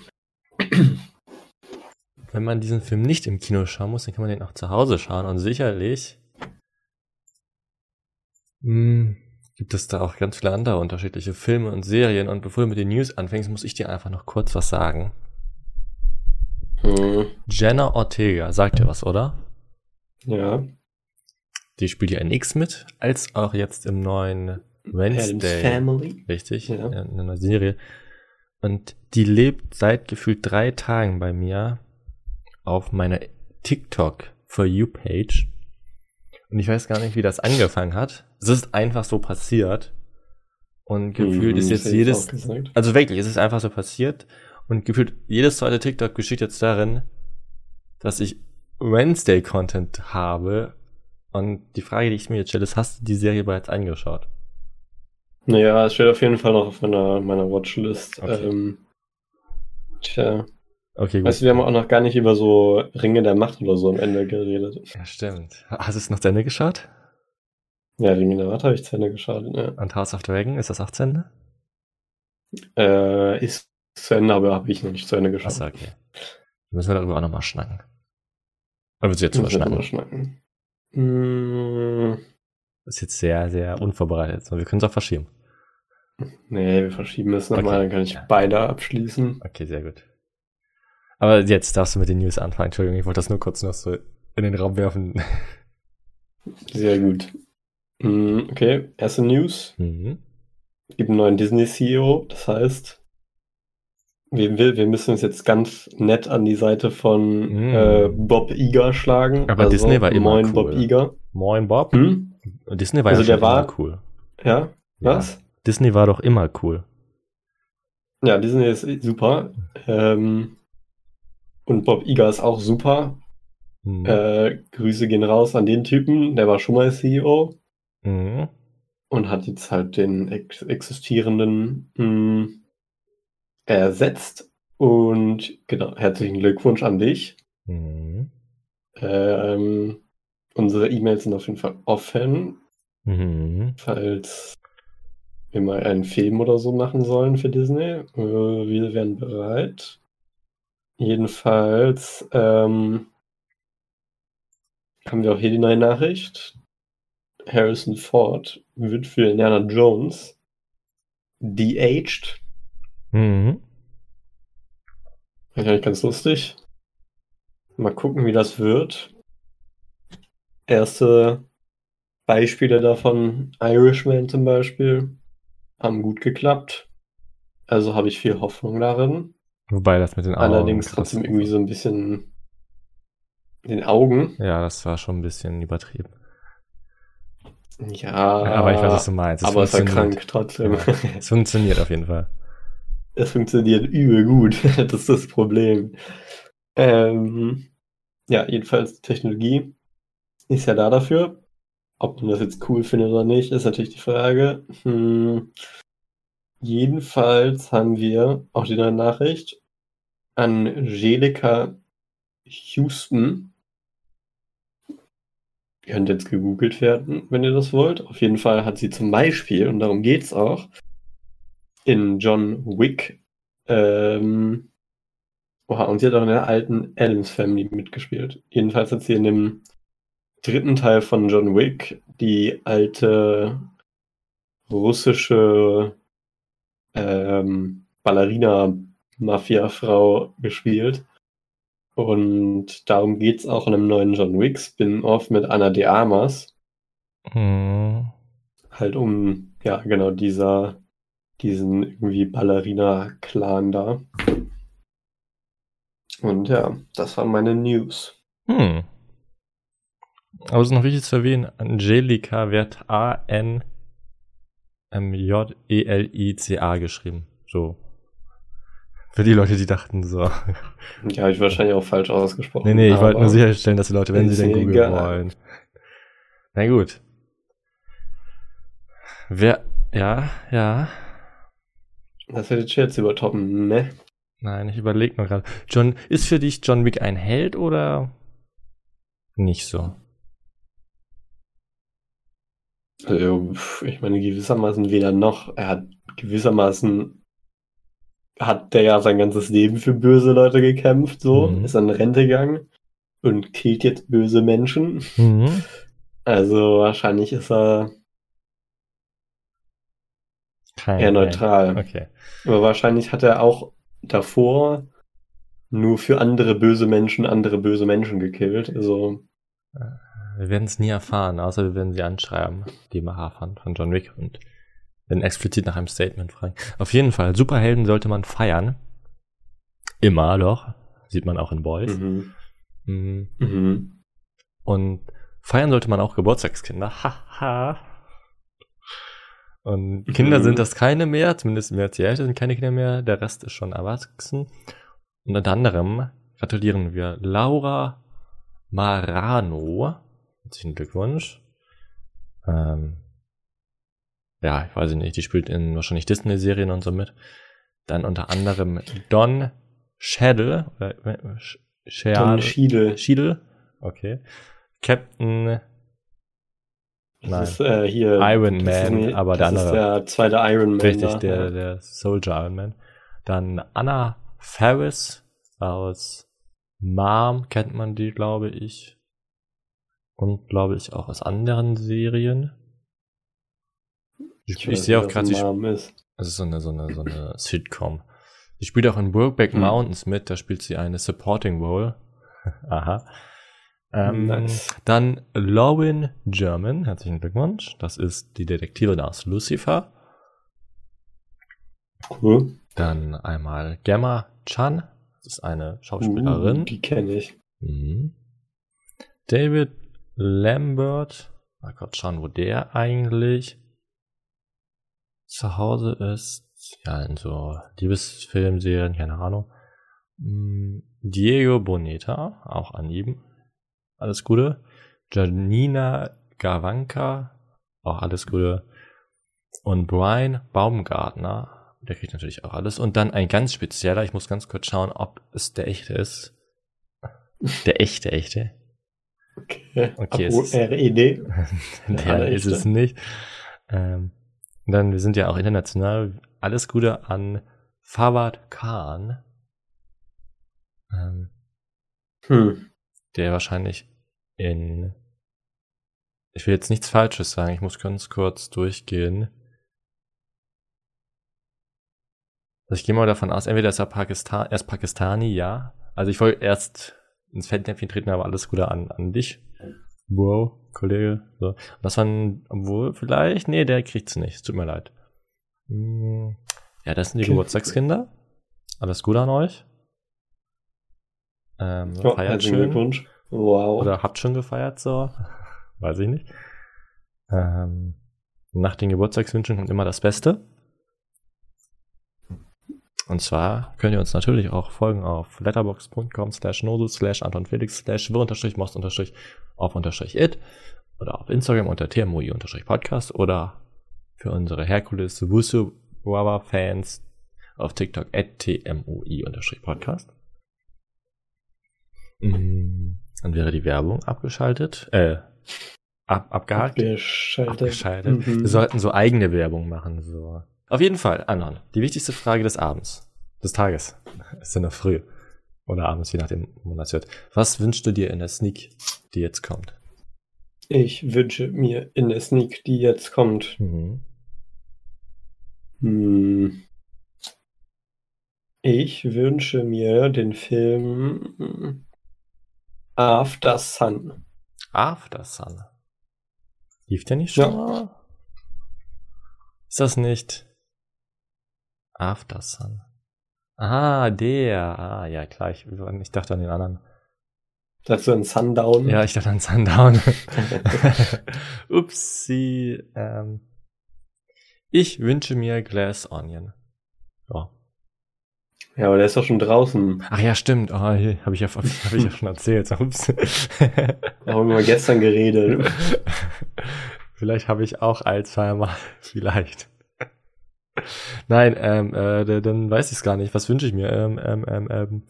Wenn man diesen Film nicht im Kino schauen muss, dann kann man den auch zu Hause schauen und sicherlich mh, hm, gibt es da auch ganz viele andere unterschiedliche Filme und Serien und bevor du mit den News anfängst, muss ich dir einfach noch kurz was sagen. Hm. Jenna Ortega, sagt dir was, oder? Ja. Die spielt ja in X mit, als auch jetzt im neuen Wednesday. Family. Richtig, ja. in einer Serie. Und die lebt seit gefühlt drei Tagen bei mir auf meiner TikTok For You Page. Und ich weiß gar nicht, wie das angefangen hat. Es ist einfach so passiert. Und gefühlt mhm, ist jetzt jedes, also wirklich, es ist einfach so passiert. Und gefühlt jedes zweite TikTok geschieht jetzt darin, dass ich Wednesday Content habe. Und die Frage, die ich mir jetzt stelle, ist, hast du die Serie bereits angeschaut? Naja, es steht auf jeden Fall noch auf meiner, meiner Watchlist. Okay. Ähm, tja. Okay, gut. Weißt du, wir haben auch noch gar nicht über so Ringe der Macht oder so am Ende geredet. Ja, stimmt. Hast du es noch zu Ende geschaut? Ja, der Macht habe ich zu Ende geschaut, ja. Und House of Dragon, ist das auch zu Ende? Äh, ist zu Ende, aber habe ich noch nicht zu Ende geschaut. Achso, okay. Müssen wir darüber auch nochmal schnacken. Oder willst du jetzt drüber schnacken? schnacken? Das ist jetzt sehr, sehr unvorbereitet. Wir können es auch verschieben. Nee, wir verschieben es nochmal, okay. dann kann ich ja. beide abschließen. Okay, sehr gut. Aber jetzt darfst du mit den News anfangen. Entschuldigung, ich wollte das nur kurz noch so in den Raum werfen. Sehr gut. Mm, okay, erste News. Mhm. Es gibt einen neuen Disney-CEO, das heißt, wir, wir müssen uns jetzt ganz nett an die Seite von mhm. äh, Bob Iger schlagen. Aber also, Disney war immer Moin cool. Bob Iger. Moin Bob. Hm? Disney war Also ja der war- immer cool. Ja? Was? Disney war doch immer cool. Ja, Disney ist super. Ähm, und Bob Iger ist auch super. Mhm. Äh, Grüße gehen raus an den Typen, der war schon mal CEO Mhm. und hat jetzt halt den ex existierenden mh, ersetzt. Und genau, herzlichen Glückwunsch an dich. Mhm. Ähm, unsere E-Mails sind auf jeden Fall offen, Mhm. falls wir mal einen Film oder so machen sollen für Disney. Äh, wir wären bereit. Jedenfalls ähm, haben wir auch hier die neue Nachricht. Harrison Ford wird für Indiana Jones de-aged. Mhm. Eigentlich ganz lustig. Mal gucken, wie das wird. Erste Beispiele davon, Irishman zum Beispiel, haben gut geklappt. Also habe ich viel Hoffnung darin. Wobei das mit den Augen. Allerdings trotzdem irgendwie so ein bisschen den Augen. Ja, das war schon ein bisschen übertrieben. Ja, aber ich weiß, was du meinst. Es aber es war krank trotzdem. Ja, es funktioniert auf jeden Fall. Es funktioniert übel gut. das ist das Problem. Ähm, ja, jedenfalls Technologie ist ja da dafür. Ob man das jetzt cool findet oder nicht, ist natürlich die Frage. Hm. Jedenfalls haben wir auch die neue Nachricht Angelika Houston. Könnte jetzt gegoogelt werden, wenn ihr das wollt. Auf jeden Fall hat sie zum Beispiel, und darum geht's auch, in John Wick. Ähm, oha, und sie hat auch in der alten Adams Family mitgespielt. Jedenfalls hat sie in dem dritten Teil von John Wick die alte russische ähm, Ballerina-Mafia-Frau gespielt. Und darum geht's auch in einem neuen John Wick Spin-off mit Anna de Armas. Mhm. Halt um, ja, genau, dieser diesen irgendwie Ballerina-Clan da. Und ja, das waren meine News. Hm. Aber es ist noch wichtig zu erwähnen, Angelika wird A-N-M-J-E-L-I-C-A geschrieben. So. Für die Leute, die dachten so. Ja, habe ich wahrscheinlich auch falsch ausgesprochen. Nee, nee, ich wollte nur sicherstellen, dass die Leute, wenn sie denn googeln egal. wollen. Na gut. Wer, ja, ja. Das wird jetzt jetzt übertoppen, ne? Nein, ich überlege noch gerade. John, ist für dich John Wick ein Held oder nicht so? Also, ich meine, gewissermaßen weder noch. Er hat gewissermaßen hat der ja sein ganzes Leben für böse Leute gekämpft, so, Mhm. ist in Rente gegangen und killt jetzt böse Menschen. Mhm. Also wahrscheinlich ist er Kein eher neutral. Okay. Aber wahrscheinlich hat er auch davor nur für andere böse Menschen andere böse Menschen gekillt. Also, Wir werden es nie erfahren, außer wir werden sie anschreiben, die Macher von, von John Wick und werden explizit nach einem Statement fragen. Auf jeden Fall, Superhelden sollte man feiern. Immer doch. Sieht man auch in Boys. mhm. Mhm. Mhm. Und feiern sollte man auch Geburtstagskinder. Haha. Und Kinder Mhm. sind das keine mehr, zumindest mehr als die Hälfte sind keine Kinder mehr, der Rest ist schon erwachsen. Und unter anderem gratulieren wir Laura Marano. Herzlichen Glückwunsch. Ähm, ja, ich weiß nicht, die spielt in wahrscheinlich Disney-Serien und so mit. Dann unter anderem Don Shaddle. Oder, äh, Sch- Don. Schiedel. Schiedel. Okay. Captain Nein. ist äh, hier. Iron Man, nie- aber der das andere. ist der zweite Iron Man. Richtig, da, der, der Soldier Iron Man. Dann Anna Ferris aus Mom kennt man die, glaube ich. Und glaube ich auch aus anderen Serien. Ich, ich, sehe auch gerade, sie ist. es ist so eine, so eine, so eine Sitcom. Sie spielt auch in Brokeback Hm. Mountains mit, da spielt sie eine Supporting Role. Aha. Ähm, Nice. Dann Lauren German, herzlichen Glückwunsch. Das ist die Detektivin aus Lucifer. Cool. Dann einmal Gemma Chan, das ist eine Schauspielerin. Uh, die kenne ich. Mhm. David Lambert, Mal kurz schauen, wo der eigentlich zu Hause ist. Ja, in so Liebesfilmserien, keine Ahnung. Mm, Diego Boneta, auch an ihm. Alles Gute. Janina Gavanka, auch alles Gute. Und Brian Baumgartner, der kriegt natürlich auch alles. Und dann ein ganz spezieller, ich muss ganz kurz schauen, ob es der echte ist. Der echte, echte. Okay, Okay, es ist- RED. Der ist echte. es nicht. Ähm, dann, wir sind ja auch international. Alles Gute an Fawad Khan. Ähm, Hm. der wahrscheinlich in. Ich will jetzt nichts Falsches sagen, ich muss ganz kurz durchgehen. Also ich gehe mal davon aus, entweder ist er Pakistan, er ist Pakistani, ja. Also ich wollte erst ins Fettnäpfchen treten, aber alles Gute an, an dich. Wow, Kollege. So. Das waren, obwohl, vielleicht, nee, der kriegt's nicht. Tut mir leid. Hm, Ja, das sind die Okay. Geburtstagskinder. Alles Gute an euch. Ähm, Ja, feiert schön. Glückwunsch. Wow. Oder habt schon gefeiert, so. Weiß ich nicht. Ähm, nach den Geburtstagswünschen kommt immer das Beste. Und zwar könnt ihr uns natürlich auch folgen auf letterbox.com slash nosus slash anton felix slash wir unterstrich most unterstrich auf unterstrich it oder auf Instagram unter tmui unterstrich podcast oder für unsere Herkules Wushu Fans auf TikTok at tmui unterstrich podcast. Mm, Dann wäre die Werbung abgeschaltet, äh, ab, abgehakt. Abgeschaltet. Abgeschaltet. Mhm. Wir sollten so eigene Werbung machen. So. Auf jeden Fall, Anon, die wichtigste Frage des Abends, des Tages, ist ja noch früh oder abends, je nachdem, wo man das hört. Was wünschst du dir in der Sneak, die jetzt kommt? Ich wünsche mir in der Sneak, die jetzt kommt, Mhm. hm, ich wünsche mir den Film After Sun. After Sun. Lief der nicht schon? Ja. Ist das nicht After Sun? Ah, der. Ah, ja, klar. Ich, ich dachte an den anderen. Dazu ein Sundown. Ja, ich dachte an Sundown. Upsi. Ähm, ich wünsche mir Glass Onion. Ja. Ja, aber der ist doch schon draußen. Ach ja, stimmt. Oh, habe ich, ja, hab ich ja schon erzählt. Ups. Da haben wir gestern geredet. Vielleicht habe ich auch Alzheimer. Vielleicht. Nein, ähm, äh, da- dann weiß ich es gar nicht. Was wünsche ich mir? Ähm, ähm, ähm, ähm,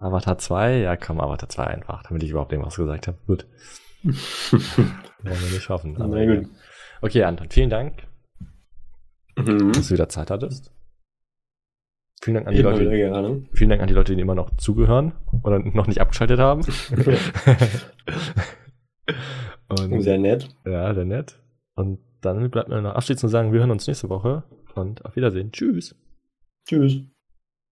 Avatar 2? Ja, komm, Avatar 2 einfach, damit ich überhaupt irgendwas gesagt habe. Gut. Wollen wir nicht aber Na gut. Okay, Anton, vielen Dank, Mhm. dass du wieder Zeit hattest. Vielen Dank an die Leute, gerne. vielen Dank an die Leute, die immer noch zugehören oder noch nicht abgeschaltet haben. Und, Sehr nett. ja, sehr nett. Und dann bleibt mir noch abschließend zu sagen, wir hören uns nächste Woche und auf Wiedersehen. Tschüss. Tschüss.